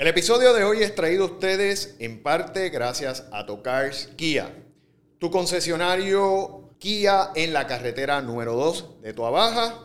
El episodio de hoy es traído a ustedes en parte gracias a Tocars Kia, tu concesionario Kia en la carretera número 2 de Tua Baja.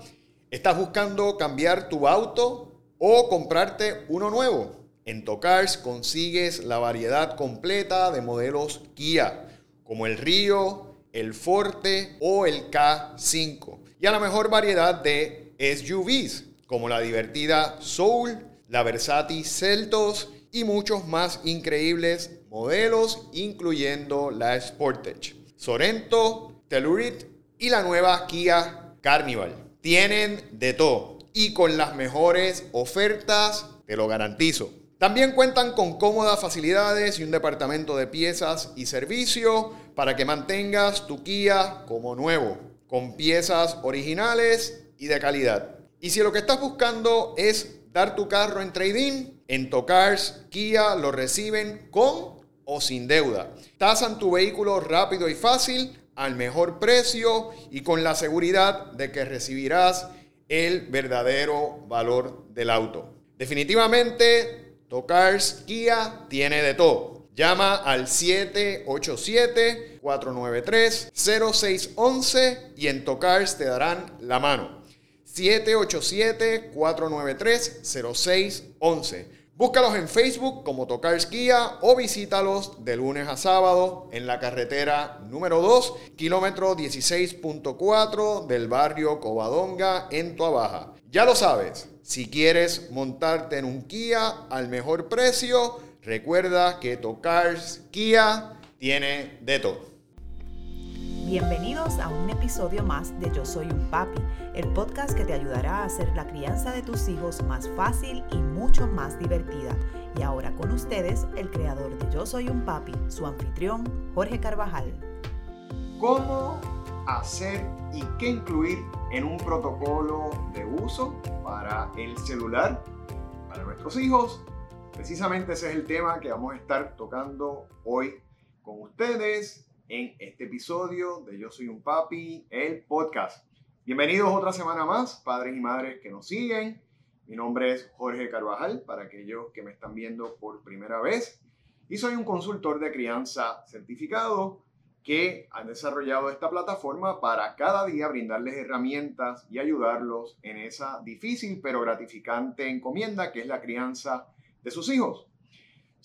¿Estás buscando cambiar tu auto o comprarte uno nuevo? En Tocars consigues la variedad completa de modelos Kia, como el Río, el Forte o el K5. Y a la mejor variedad de SUVs, como la divertida Soul, la versátil Celtos y muchos más increíbles modelos, incluyendo la Sportage, Sorento, Telluride y la nueva Kia Carnival. Tienen de todo y con las mejores ofertas, te lo garantizo. También cuentan con cómodas facilidades y un departamento de piezas y servicio para que mantengas tu Kia como nuevo, con piezas originales y de calidad. Y si lo que estás buscando es dar tu carro en trading, en Tocars Kia lo reciben con o sin deuda. Tasan tu vehículo rápido y fácil al mejor precio y con la seguridad de que recibirás el verdadero valor del auto. Definitivamente, Tocars Kia tiene de todo. Llama al 787-493-0611 y en Tocars te darán la mano. 787-493-0611. Búscalos en Facebook como Tocars Kia o visítalos de lunes a sábado en la carretera número 2, kilómetro 16.4 del barrio Covadonga en Baja. Ya lo sabes, si quieres montarte en un Kia al mejor precio, recuerda que Tocars Kia tiene de todo. Bienvenidos a un episodio más de Yo Soy un Papi, el podcast que te ayudará a hacer la crianza de tus hijos más fácil y mucho más divertida. Y ahora con ustedes, el creador de Yo Soy un Papi, su anfitrión, Jorge Carvajal. ¿Cómo hacer y qué incluir en un protocolo de uso para el celular para nuestros hijos? Precisamente ese es el tema que vamos a estar tocando hoy con ustedes en este episodio de Yo Soy un Papi, el podcast. Bienvenidos otra semana más, padres y madres que nos siguen. Mi nombre es Jorge Carvajal, para aquellos que me están viendo por primera vez. Y soy un consultor de crianza certificado que han desarrollado esta plataforma para cada día brindarles herramientas y ayudarlos en esa difícil pero gratificante encomienda que es la crianza de sus hijos.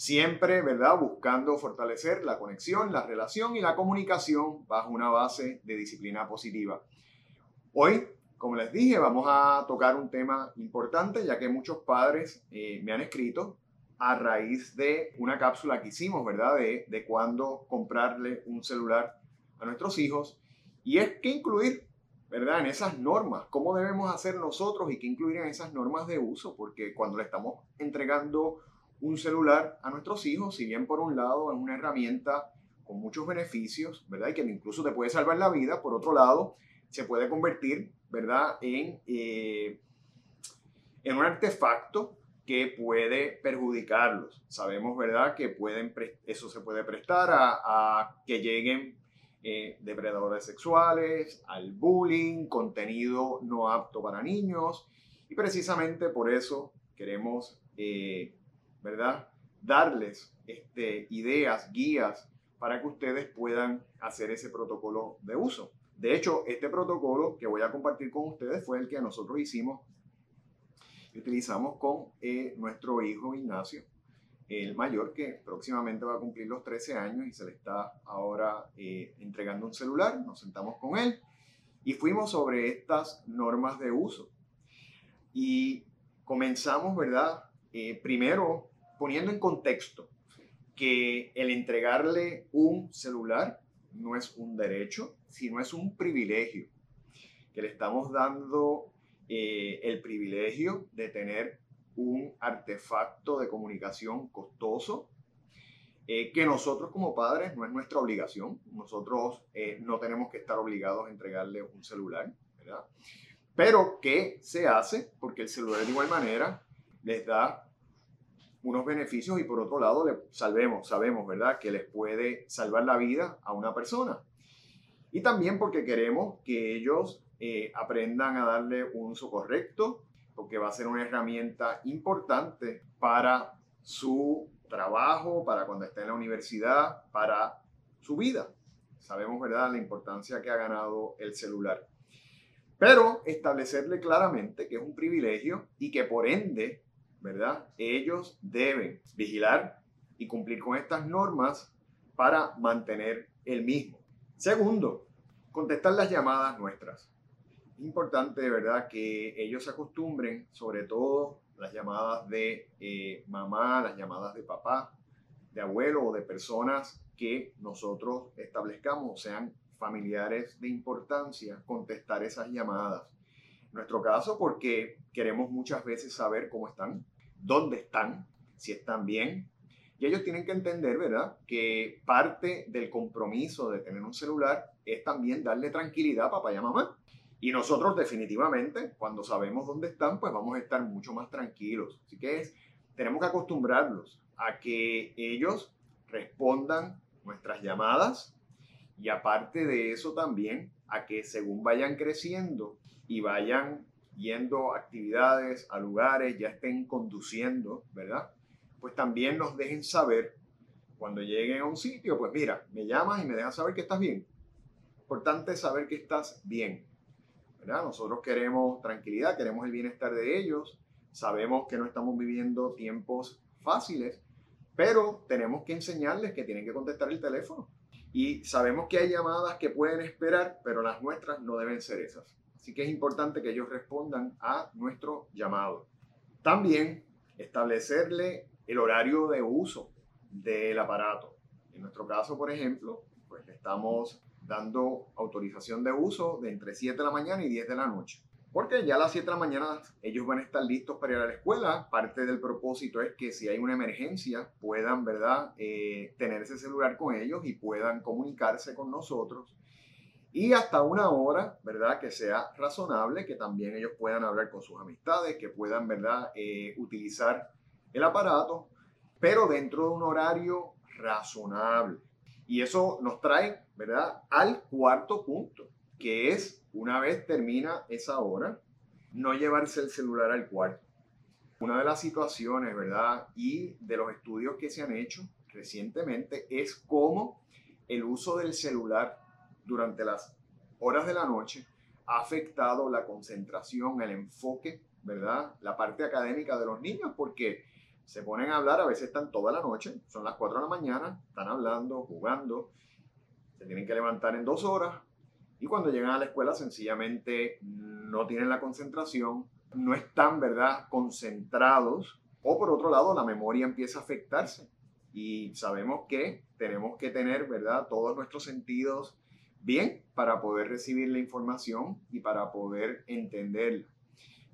Siempre, ¿verdad? Buscando fortalecer la conexión, la relación y la comunicación bajo una base de disciplina positiva. Hoy, como les dije, vamos a tocar un tema importante, ya que muchos padres eh, me han escrito a raíz de una cápsula que hicimos, ¿verdad? De, de cuándo comprarle un celular a nuestros hijos. Y es qué incluir, ¿verdad? En esas normas, cómo debemos hacer nosotros y qué incluir en esas normas de uso, porque cuando le estamos entregando un celular a nuestros hijos, si bien por un lado es una herramienta con muchos beneficios, ¿verdad? Y que incluso te puede salvar la vida, por otro lado, se puede convertir, ¿verdad? En, eh, en un artefacto que puede perjudicarlos. Sabemos, ¿verdad? Que pueden eso se puede prestar a, que lleguen eh, depredadores sexuales, al bullying, contenido no apto para niños. Y precisamente por eso queremos eh, ¿verdad? Darles este, ideas, guías para que ustedes puedan hacer ese protocolo de uso. De hecho, este protocolo que voy a compartir con ustedes fue el que nosotros hicimos y utilizamos con eh, nuestro hijo Ignacio, el mayor que próximamente va a cumplir los 13 años y se le está ahora eh, entregando un celular. Nos sentamos con él y fuimos sobre estas normas de uso. Y comenzamos, ¿verdad? Eh, primero poniendo en contexto que el entregarle un celular no es un derecho, sino es un privilegio, que le estamos dando eh, el privilegio de tener un artefacto de comunicación costoso, eh, que nosotros como padres no es nuestra obligación, nosotros eh, no tenemos que estar obligados a entregarle un celular, ¿verdad? Pero que se hace porque el celular de igual manera les da unos beneficios y por otro lado le salvemos, sabemos, ¿verdad?, que les puede salvar la vida a una persona. Y también porque queremos que ellos eh, aprendan a darle un uso correcto, porque va a ser una herramienta importante para su trabajo, para cuando esté en la universidad, para su vida. Sabemos, ¿verdad?, la importancia que ha ganado el celular. Pero establecerle claramente que es un privilegio y que por ende, ¿verdad?, ellos deben vigilar y cumplir con estas normas para mantener el mismo. Segundo, contestar las llamadas nuestras. Es importante, ¿verdad?, que ellos se acostumbren, sobre todo las llamadas de eh, mamá, las llamadas de papá, de abuelo o de personas que nosotros establezcamos, sean familiares de importancia, contestar esas llamadas. Nuestro caso, porque queremos muchas veces saber cómo están, dónde están, si están bien. Y ellos tienen que entender, ¿verdad?, que parte del compromiso de tener un celular es también darle tranquilidad a papá y a mamá. Y nosotros definitivamente, cuando sabemos dónde están, pues vamos a estar mucho más tranquilos. Así que es, tenemos que acostumbrarlos a que ellos respondan nuestras llamadas y aparte de eso también a que según vayan creciendo y vayan yendo a actividades, a lugares, ya estén conduciendo, ¿verdad? Pues también nos dejen saber cuando lleguen a un sitio, pues mira, me llamas y me dejas saber que estás bien. Importante saber que estás bien. ¿verdad? Nosotros queremos tranquilidad, queremos el bienestar de ellos, sabemos que no estamos viviendo tiempos fáciles, pero tenemos que enseñarles que tienen que contestar el teléfono. Y sabemos que hay llamadas que pueden esperar, pero las nuestras no deben ser esas. Así que es importante que ellos respondan a nuestro llamado. También establecerle el horario de uso del aparato. En nuestro caso, por ejemplo, pues estamos dando autorización de uso de entre 7 de la mañana y 10 de la noche. Porque ya a las 7 de la mañana ellos van a estar listos para ir a la escuela. Parte del propósito es que si hay una emergencia puedan, ¿verdad?, eh, tener ese celular con ellos y puedan comunicarse con nosotros. Y hasta una hora, ¿verdad?, que sea razonable, que también ellos puedan hablar con sus amistades, que puedan, ¿verdad?, eh, utilizar el aparato, pero dentro de un horario razonable. Y eso nos trae, ¿verdad?, al cuarto punto, que es, una vez termina esa hora, no llevarse el celular al cuarto. Una de las situaciones, ¿verdad?, y de los estudios que se han hecho recientemente es cómo el uso del celular durante las horas de la noche ha afectado la concentración, el enfoque, ¿verdad? La parte académica de los niños, porque se ponen a hablar, a veces están toda la noche, son las 4 de la mañana, están hablando, jugando, se tienen que levantar en dos horas y cuando llegan a la escuela sencillamente no tienen la concentración, no están, ¿verdad?, concentrados o por otro lado la memoria empieza a afectarse y sabemos que tenemos que tener, ¿verdad?, todos nuestros sentidos bien para poder recibir la información y para poder entenderla,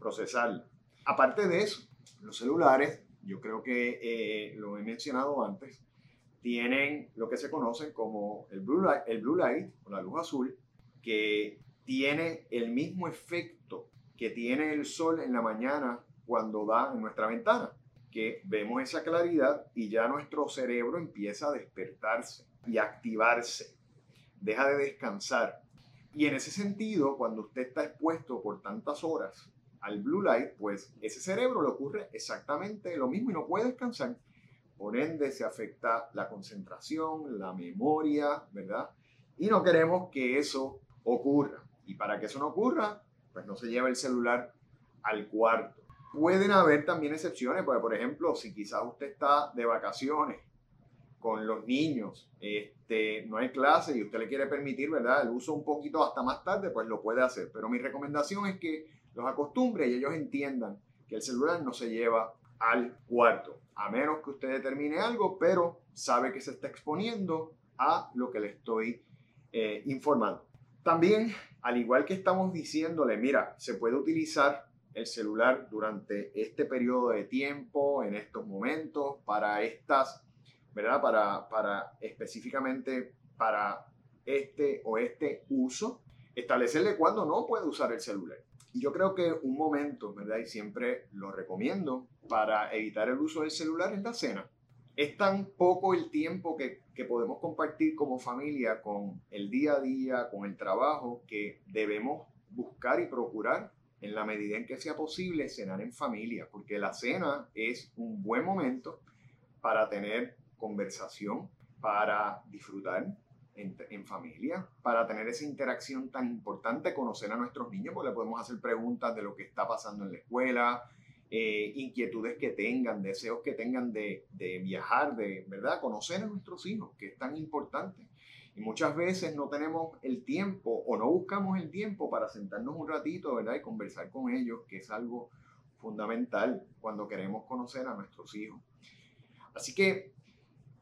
procesarla. Aparte de eso, los celulares yo creo que eh, lo he mencionado antes, tienen lo que se conoce como el blue, light, el blue light o la luz azul, que tiene el mismo efecto que tiene el sol en la mañana cuando da en nuestra ventana, que vemos esa claridad y ya nuestro cerebro empieza a despertarse y activarse, deja de descansar. Y en ese sentido, cuando usted está expuesto por tantas horas al blue light, pues ese cerebro le ocurre exactamente lo mismo y no puede descansar. Por ende, se afecta la concentración, la memoria, ¿verdad? Y no queremos que eso ocurra. Y para que eso no ocurra, pues no se lleva el celular al cuarto. Pueden haber también excepciones, porque por ejemplo, si quizás usted está de vacaciones con los niños, este, no hay clase y usted le quiere permitir, ¿verdad? El uso un poquito hasta más tarde, pues lo puede hacer. Pero mi recomendación es que los acostumbre y ellos entiendan que el celular no se lleva al cuarto, a menos que usted determine algo, pero sabe que se está exponiendo a lo que le estoy eh, informando. También, al igual que estamos diciéndole, mira, se puede utilizar el celular durante este periodo de tiempo, en estos momentos, para estas, ¿verdad? Para, para específicamente para este o este uso, establecerle cuándo no puede usar el celular. Yo creo que un momento, ¿verdad? Y siempre lo recomiendo para evitar el uso del celular es la cena. Es tan poco el tiempo que, podemos compartir como familia con el día a día, con el trabajo, que debemos buscar y procurar en la medida en que sea posible cenar en familia, porque la cena es un buen momento para tener conversación, para disfrutar en, familia, para tener esa interacción tan importante, conocer a nuestros niños, porque le podemos hacer preguntas de lo que está pasando en la escuela, eh, inquietudes que tengan, deseos que tengan de, de, viajar, de verdad, conocer a nuestros hijos, que es tan importante. Y muchas veces no tenemos el tiempo o no buscamos el tiempo para sentarnos un ratito, ¿verdad? Y conversar con ellos, que es algo fundamental cuando queremos conocer a nuestros hijos. Así que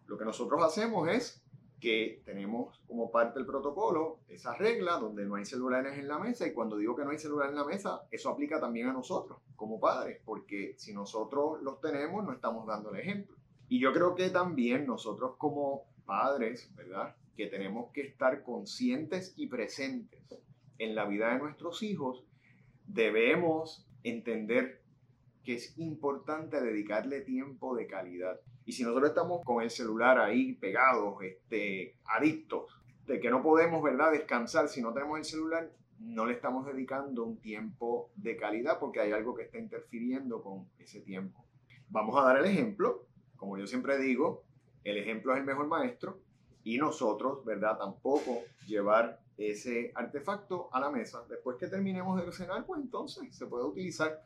lo que nosotros hacemos es que tenemos como parte del protocolo esa regla donde no hay celulares en la mesa y cuando digo que no hay celular en la mesa, eso aplica también a nosotros como padres, porque si nosotros los tenemos no estamos dando el ejemplo. Y yo creo que también nosotros como padres, ¿verdad? Que tenemos que estar conscientes y presentes en la vida de nuestros hijos, debemos entender que es importante dedicarle tiempo de calidad. Y si nosotros estamos con el celular ahí pegados, este, adictos, de que no podemos, ¿verdad?, descansar si no tenemos el celular, no le estamos dedicando un tiempo de calidad porque hay algo que está interfiriendo con ese tiempo. Vamos a dar el ejemplo, como yo siempre digo, el ejemplo es el mejor maestro y nosotros, ¿verdad? Tampoco llevar ese artefacto a la mesa. Después que terminemos de cenar, pues entonces se puede utilizar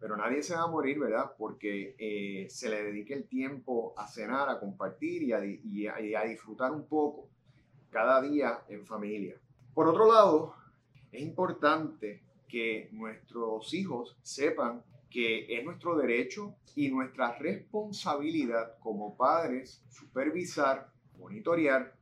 pero nadie se va a morir, ¿verdad? Porque eh, se le dedique el tiempo a cenar, a compartir y a, disfrutar un poco cada día en familia. Por otro lado, es importante que nuestros hijos sepan que es nuestro derecho y nuestra responsabilidad como padres supervisar, monitorear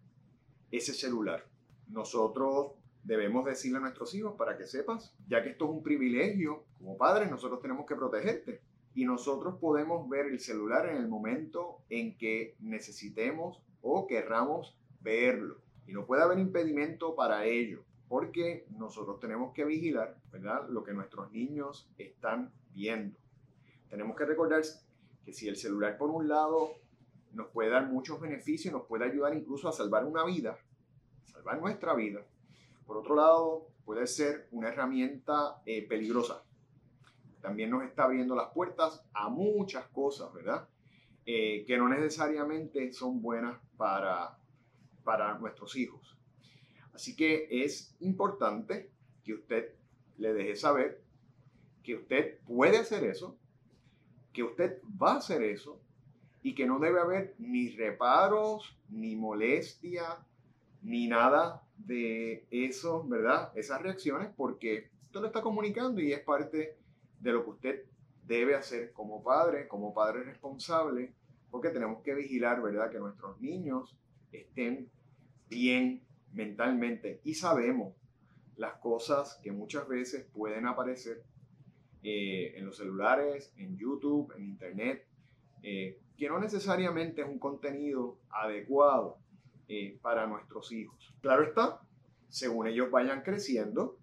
ese celular. Nosotros debemos decirle a nuestros hijos para que sepas, ya que esto es un privilegio, como padres nosotros tenemos que protegerte. Y nosotros podemos ver el celular en el momento en que necesitemos o querramos verlo. Y no puede haber impedimento para ello, porque nosotros tenemos que vigilar, ¿verdad? Lo que nuestros niños están viendo. Tenemos que recordar que si el celular por un lado nos puede dar muchos beneficios, nos puede ayudar incluso a salvar una vida, salvar nuestra vida, por otro lado, puede ser una herramienta eh, peligrosa. También nos está abriendo las puertas a muchas cosas, ¿verdad? Eh, que no necesariamente son buenas para, para nuestros hijos. Así que es importante que usted le deje saber que usted puede hacer eso, que usted va a hacer eso y que no debe haber ni reparos, ni molestia, ni nada de eso, ¿verdad? Esas reacciones, porque usted lo está comunicando y es parte de lo que usted debe hacer como padre, como padre responsable, porque tenemos que vigilar, ¿verdad? Que nuestros niños estén bien mentalmente y sabemos las cosas que muchas veces pueden aparecer eh, en los celulares, en YouTube, en Internet, eh, que no necesariamente es un contenido adecuado eh, para nuestros hijos. Claro está, según ellos vayan creciendo,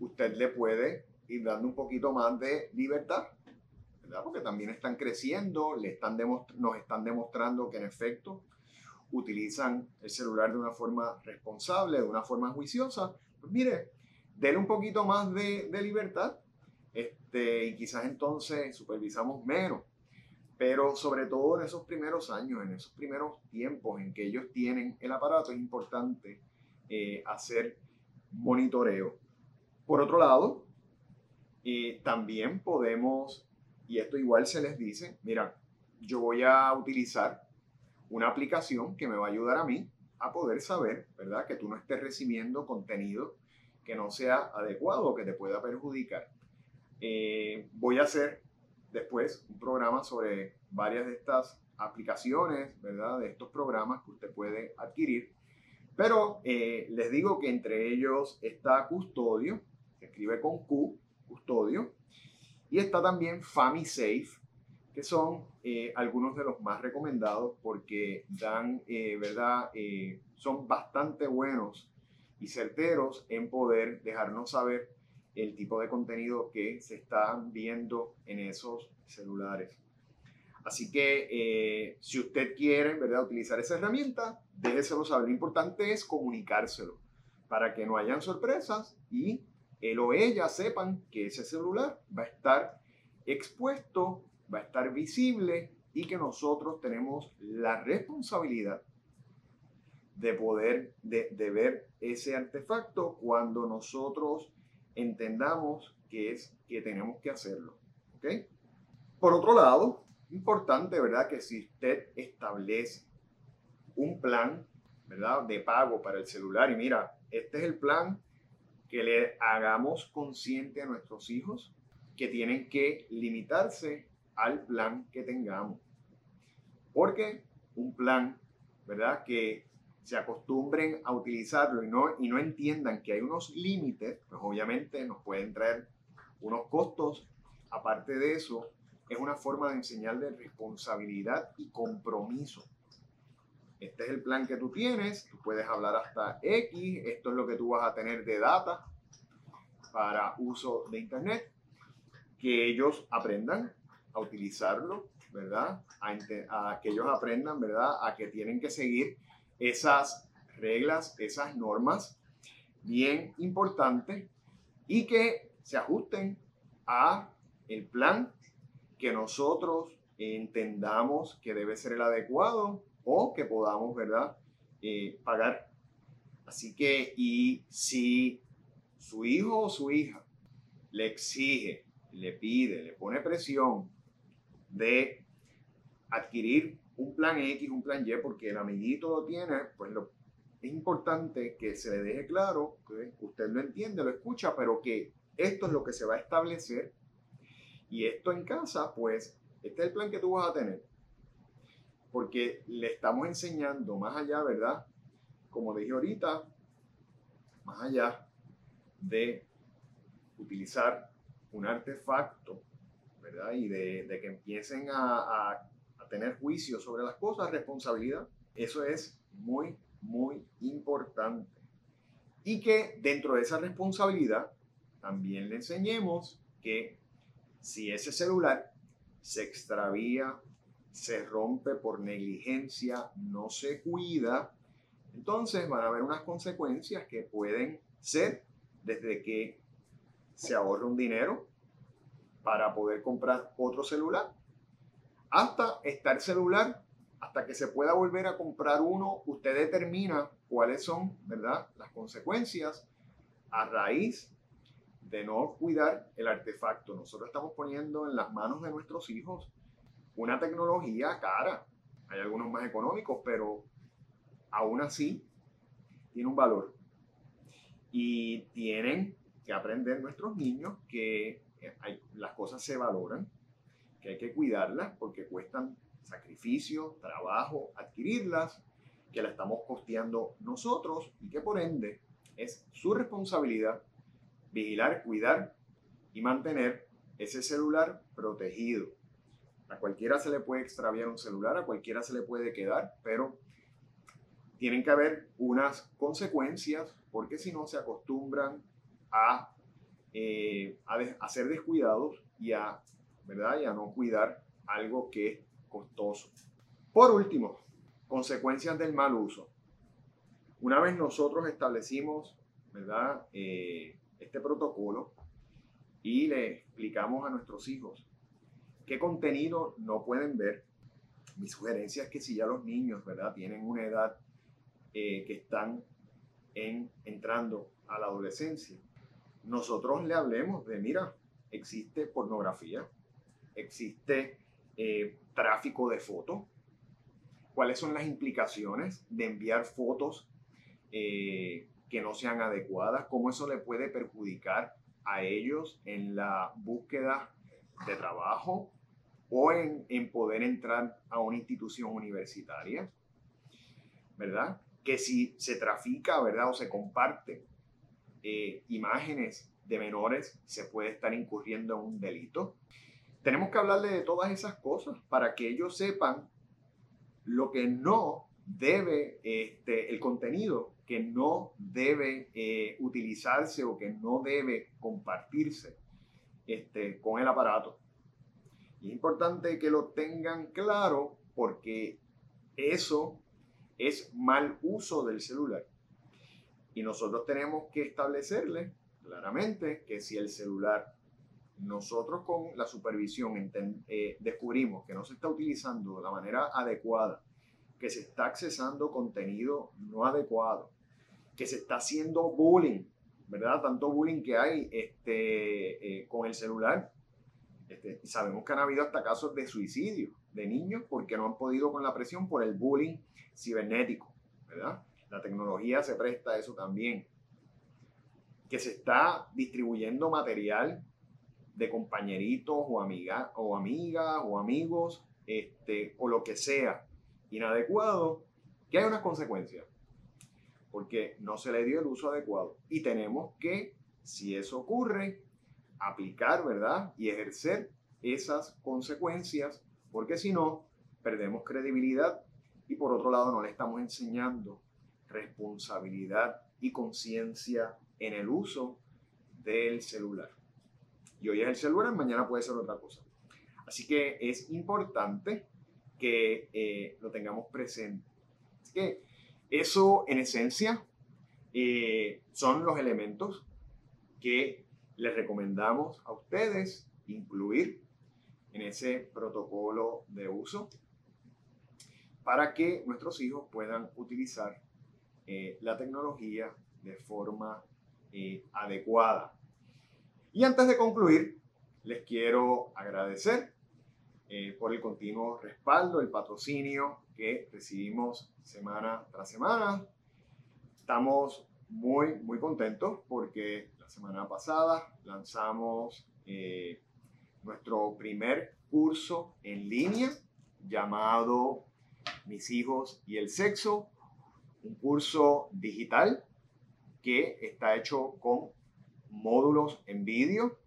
usted le puede ir dando un poquito más de libertad, ¿verdad? Porque también están creciendo, le están nos están demostrando que en efecto utilizan el celular de una forma responsable, de una forma juiciosa. Pues mire, denle un poquito más de, de libertad este, y quizás entonces supervisamos menos pero sobre todo en esos primeros años, en esos primeros tiempos en que ellos tienen el aparato, es importante eh, hacer monitoreo. Por otro lado, eh, también podemos, y esto igual se les dice, mira, yo voy a utilizar una aplicación que me va a ayudar a mí a poder saber, ¿verdad? Que tú no estés recibiendo contenido que no sea adecuado o que te pueda perjudicar. Eh, voy a hacer después un programa sobre varias de estas aplicaciones, ¿verdad? De estos programas que usted puede adquirir. Pero eh, les digo que entre ellos está Custodio, se escribe con Q, Custodio, y está también FamiSafe, que son eh, algunos de los más recomendados porque dan, eh, ¿verdad? son bastante buenos y certeros en poder dejarnos saber el tipo de contenido que se está viendo en esos celulares. Así que eh, si usted quiere ¿verdad? utilizar esa herramienta, déjeselo saber. Lo importante es comunicárselo para que no hayan sorpresas y él o ella sepan que ese celular va a estar expuesto, va a estar visible y que nosotros tenemos la responsabilidad de poder, de, de ver ese artefacto cuando nosotros entendamos que es que tenemos que hacerlo. ¿ok? Por otro lado, importante, ¿verdad? Que si usted establece un plan, ¿verdad? De pago para el celular y mira, este es el plan que le hagamos consciente a nuestros hijos que tienen que limitarse al plan que tengamos. Porque un plan, ¿verdad? Que se acostumbren a utilizarlo y no, y no entiendan que hay unos límites, pues obviamente nos pueden traer unos costos. Aparte de eso, es una forma de enseñar de responsabilidad y compromiso. Este es el plan que tú tienes, tú puedes hablar hasta X, esto es lo que tú vas a tener de data para uso de Internet, que ellos aprendan a utilizarlo, ¿verdad? A, que ellos aprendan, ¿verdad? A que tienen que seguir esas reglas, esas normas bien importantes y que se ajusten a el plan que nosotros entendamos que debe ser el adecuado o que podamos, ¿verdad? Eh, pagar. Así que, y si su hijo o su hija le exige, le pide, le pone presión de adquirir un plan X, un plan Y, porque el amiguito lo tiene, pues lo, es importante que se le deje claro, que usted lo entiende, lo escucha, pero que esto es lo que se va a establecer y esto en casa, pues este es el plan que tú vas a tener. Porque le estamos enseñando más allá, ¿verdad? Como dije ahorita, más allá de utilizar un artefacto, ¿verdad? Y de, que empiecen a tener juicio sobre las cosas, responsabilidad. Eso es muy, muy importante. Y que dentro de esa responsabilidad también le enseñemos que si ese celular se extravía, se rompe por negligencia, no se cuida, entonces van a haber unas consecuencias que pueden ser desde que se ahorra un dinero para poder comprar otro celular hasta estar celular, hasta que se pueda volver a comprar uno, usted determina cuáles son, ¿verdad?, las consecuencias a raíz de no cuidar el artefacto. Nosotros estamos poniendo en las manos de nuestros hijos una tecnología cara. Hay algunos más económicos, pero aún así tiene un valor. Y tienen que aprender nuestros niños que las cosas se valoran, que hay que cuidarlas porque cuestan sacrificio, trabajo, adquirirlas, que la estamos costeando nosotros y que por ende es su responsabilidad vigilar, cuidar y mantener ese celular protegido. A cualquiera se le puede extraviar un celular, a cualquiera se le puede quedar, pero tienen que haber unas consecuencias porque si no se acostumbran a, eh, a ser descuidados y a ¿verdad? Y a no cuidar algo que es costoso. Por último, consecuencias del mal uso. Una vez nosotros establecimos, ¿verdad? Eh, este protocolo y le explicamos a nuestros hijos qué contenido no pueden ver. Mi sugerencia es que si ya los niños, ¿verdad? Tienen una edad eh, que están en, entrando a la adolescencia, nosotros le hablemos de, mira, existe pornografía, existe eh, tráfico de fotos, cuáles son las implicaciones de enviar fotos eh, que no sean adecuadas, cómo eso le puede perjudicar a ellos en la búsqueda de trabajo o en, poder entrar a una institución universitaria, ¿verdad? Que si se trafica, ¿verdad? O se comparte eh, imágenes de menores, se puede estar incurriendo en un delito tenemos que hablarle de todas esas cosas para que ellos sepan lo que no debe, este, el contenido que no debe eh, utilizarse o que no debe compartirse este, con el aparato. Y es importante que lo tengan claro porque eso es mal uso del celular. Y nosotros tenemos que establecerle claramente que si el celular nosotros con la supervisión eh, descubrimos que no se está utilizando de la manera adecuada, que se está accesando contenido no adecuado, que se está haciendo bullying, ¿verdad? Tanto bullying que hay este, eh, con el celular. Este, sabemos que han habido hasta casos de suicidio de niños porque no han podido con la presión por el bullying cibernético, ¿verdad? La tecnología se presta a eso también. Que se está distribuyendo material de compañeritos o, amiga, o amigas o amigos este, o lo que sea inadecuado, que hay unas consecuencias porque no se le dio el uso adecuado. Y tenemos que, si eso ocurre, aplicar, ¿verdad? Y ejercer esas consecuencias, porque si no, perdemos credibilidad y por otro lado no le estamos enseñando responsabilidad y conciencia en el uso del celular. Y hoy es el celular, mañana puede ser otra cosa. Así que es importante que eh, lo tengamos presente. Así que eso, en esencia, eh, son los elementos que les recomendamos a ustedes incluir en ese protocolo de uso para que nuestros hijos puedan utilizar eh, la tecnología de forma adecuada. Y antes de concluir, les quiero agradecer por el continuo respaldo, el patrocinio que recibimos semana tras semana. Estamos muy, muy contentos porque la semana pasada lanzamos eh, nuestro primer curso en línea llamado Mis hijos y el sexo, un curso digital que está hecho con módulos en vídeo,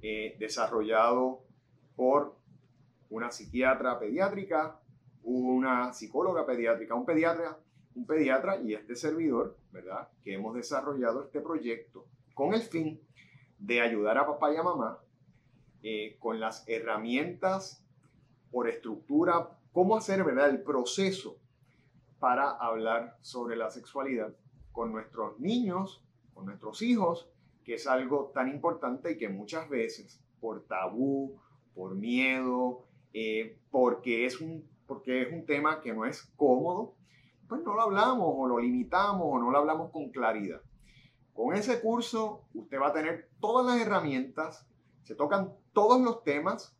eh, desarrollado por una psiquiatra pediátrica, una psicóloga pediátrica, un pediatra, un pediatra y este servidor, ¿verdad? Que hemos desarrollado este proyecto con el fin de ayudar a papá y a mamá eh, con las herramientas por estructura, cómo hacer, ¿verdad? El proceso para hablar sobre la sexualidad con nuestros niños, con nuestros hijos, que es algo tan importante y que muchas veces por tabú, por miedo, eh, porque es un porque es un tema que no es cómodo, pues no lo hablamos o lo limitamos o no lo hablamos con claridad. Con ese curso usted va a tener todas las herramientas, se tocan todos los temas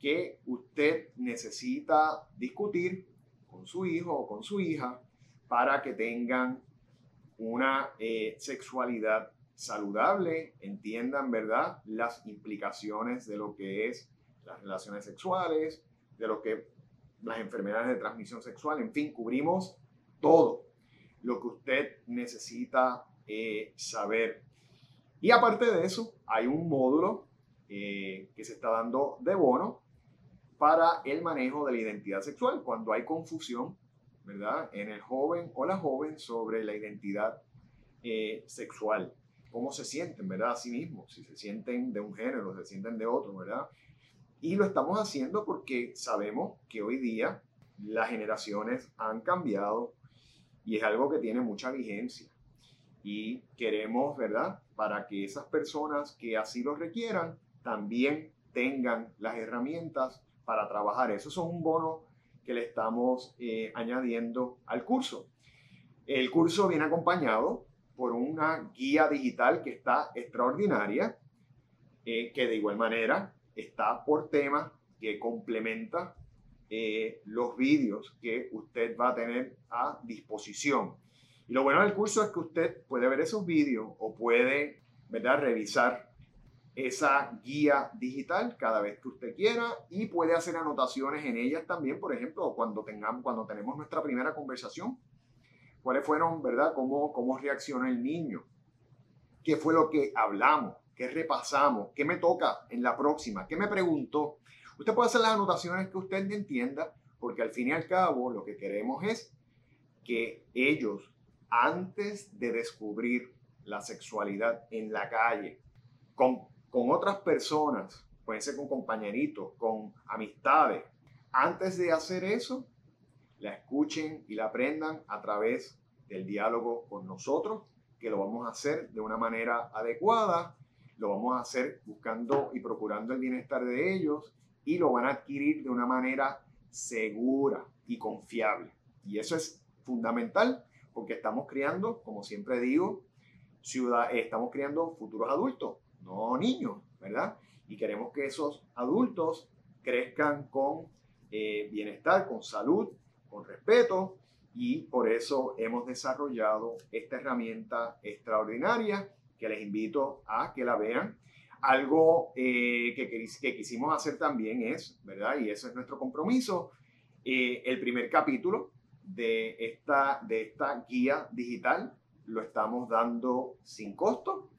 que usted necesita discutir con su hijo o con su hija para que tengan una eh, sexualidad saludable, entiendan, ¿verdad?, las implicaciones de lo que es las relaciones sexuales, de lo que las enfermedades de transmisión sexual, en fin, cubrimos todo lo que usted necesita eh, saber. Y aparte de eso, hay un módulo eh, que se está dando de bono para el manejo de la identidad sexual, cuando hay confusión, ¿verdad? En el joven o la joven sobre la identidad eh, sexual. ¿Cómo se sienten, verdad? A sí mismos, si se sienten de un género, se sienten de otro, ¿verdad? Y lo estamos haciendo porque sabemos que hoy día las generaciones han cambiado y es algo que tiene mucha vigencia. Y queremos, ¿verdad? Para que esas personas que así lo requieran también tengan las herramientas para trabajar. Eso es un bono que le estamos eh, añadiendo al curso. El curso viene acompañado por una guía digital que está extraordinaria, eh, que de igual manera está por tema que complementa eh, los vídeos que usted va a tener a disposición. Y lo bueno del curso es que usted puede ver esos vídeos o puede ¿verdad? revisar esa guía digital cada vez que usted quiera y puede hacer anotaciones en ellas también, por ejemplo, cuando, tengamos, cuando tenemos nuestra primera conversación. ¿Cuáles fueron, verdad? ¿Cómo, cómo reacciona el niño? ¿Qué fue lo que hablamos? ¿Qué repasamos? ¿Qué me toca en la próxima? ¿Qué me preguntó? Usted puede hacer las anotaciones que usted entienda, porque al fin y al cabo lo que queremos es que ellos, antes de descubrir la sexualidad en la calle, con, con otras personas, pueden ser con compañeritos, con amistades, antes de hacer eso, la escuchen y la aprendan a través del diálogo con nosotros, que lo vamos a hacer de una manera adecuada lo vamos a hacer buscando y procurando el bienestar de ellos y lo van a adquirir de una manera segura y confiable. Y eso es fundamental porque estamos criando, como siempre digo, ciudad, estamos criando futuros adultos, no niños, ¿verdad? Y queremos que esos adultos crezcan con eh, bienestar, con salud, con respeto, y por eso hemos desarrollado esta herramienta extraordinaria que les invito a que la vean. Algo eh, que, quisimos hacer también es, ¿verdad? Y eso es nuestro compromiso, eh, el primer capítulo de esta, de esta guía digital lo estamos dando sin costo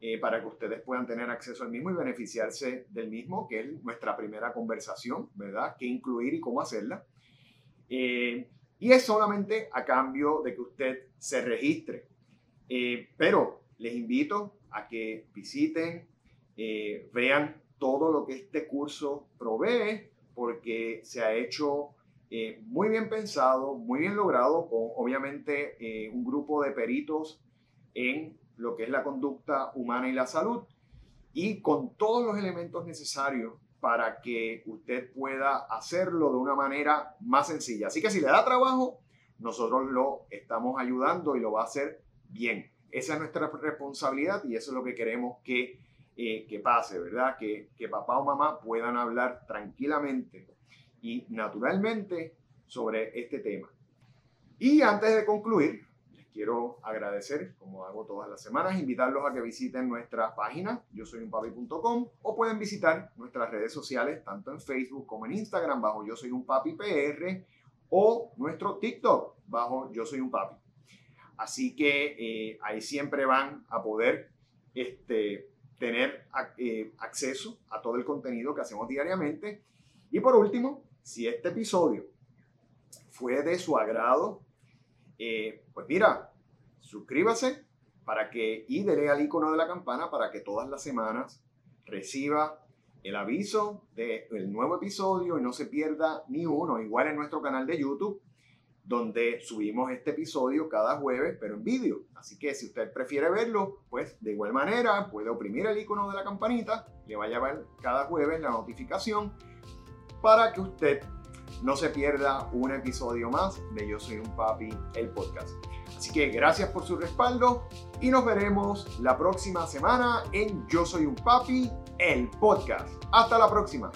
eh, para que ustedes puedan tener acceso al mismo y beneficiarse del mismo, que es nuestra primera conversación, ¿verdad? ¿Qué incluir y cómo hacerla? Eh, y es solamente a cambio de que usted se registre. Eh, pero les invito a que visiten, vean todo lo que este curso provee, porque se ha hecho eh, muy bien pensado, muy bien logrado, con obviamente eh, un grupo de peritos en lo que es la conducta humana y la salud, y con todos los elementos necesarios para que usted pueda hacerlo de una manera más sencilla. Así que si le da trabajo, nosotros lo estamos ayudando y lo va a hacer bien. Esa es nuestra responsabilidad y eso es lo que queremos que, eh, que pase, ¿verdad? Que, que papá o mamá puedan hablar tranquilamente y naturalmente sobre este tema. Y antes de concluir, quiero agradecer, como hago todas las semanas, invitarlos a que visiten nuestra página, yo soy un papi.com, o pueden visitar nuestras redes sociales, tanto en Facebook como en Instagram, bajo yo soy un papi PR, o nuestro TikTok, bajo yo soy un papi. Así que eh, ahí siempre van a poder este, tener eh, acceso a todo el contenido que hacemos diariamente. Y por último, si este episodio fue de su agrado, eh, pues mira, suscríbase para que y dele al icono de la campana para que todas las semanas reciba el aviso del nuevo episodio y no se pierda ni uno. Igual en nuestro canal de YouTube, donde subimos este episodio cada jueves, pero en vídeo. Así que si usted prefiere verlo, pues de igual manera puede oprimir el icono de la campanita, le va a llevar cada jueves la notificación para que usted no se pierda un episodio más de Yo Soy un Papi, el podcast. Así que gracias por su respaldo y nos veremos la próxima semana en Yo Soy un Papi, el podcast. Hasta la próxima.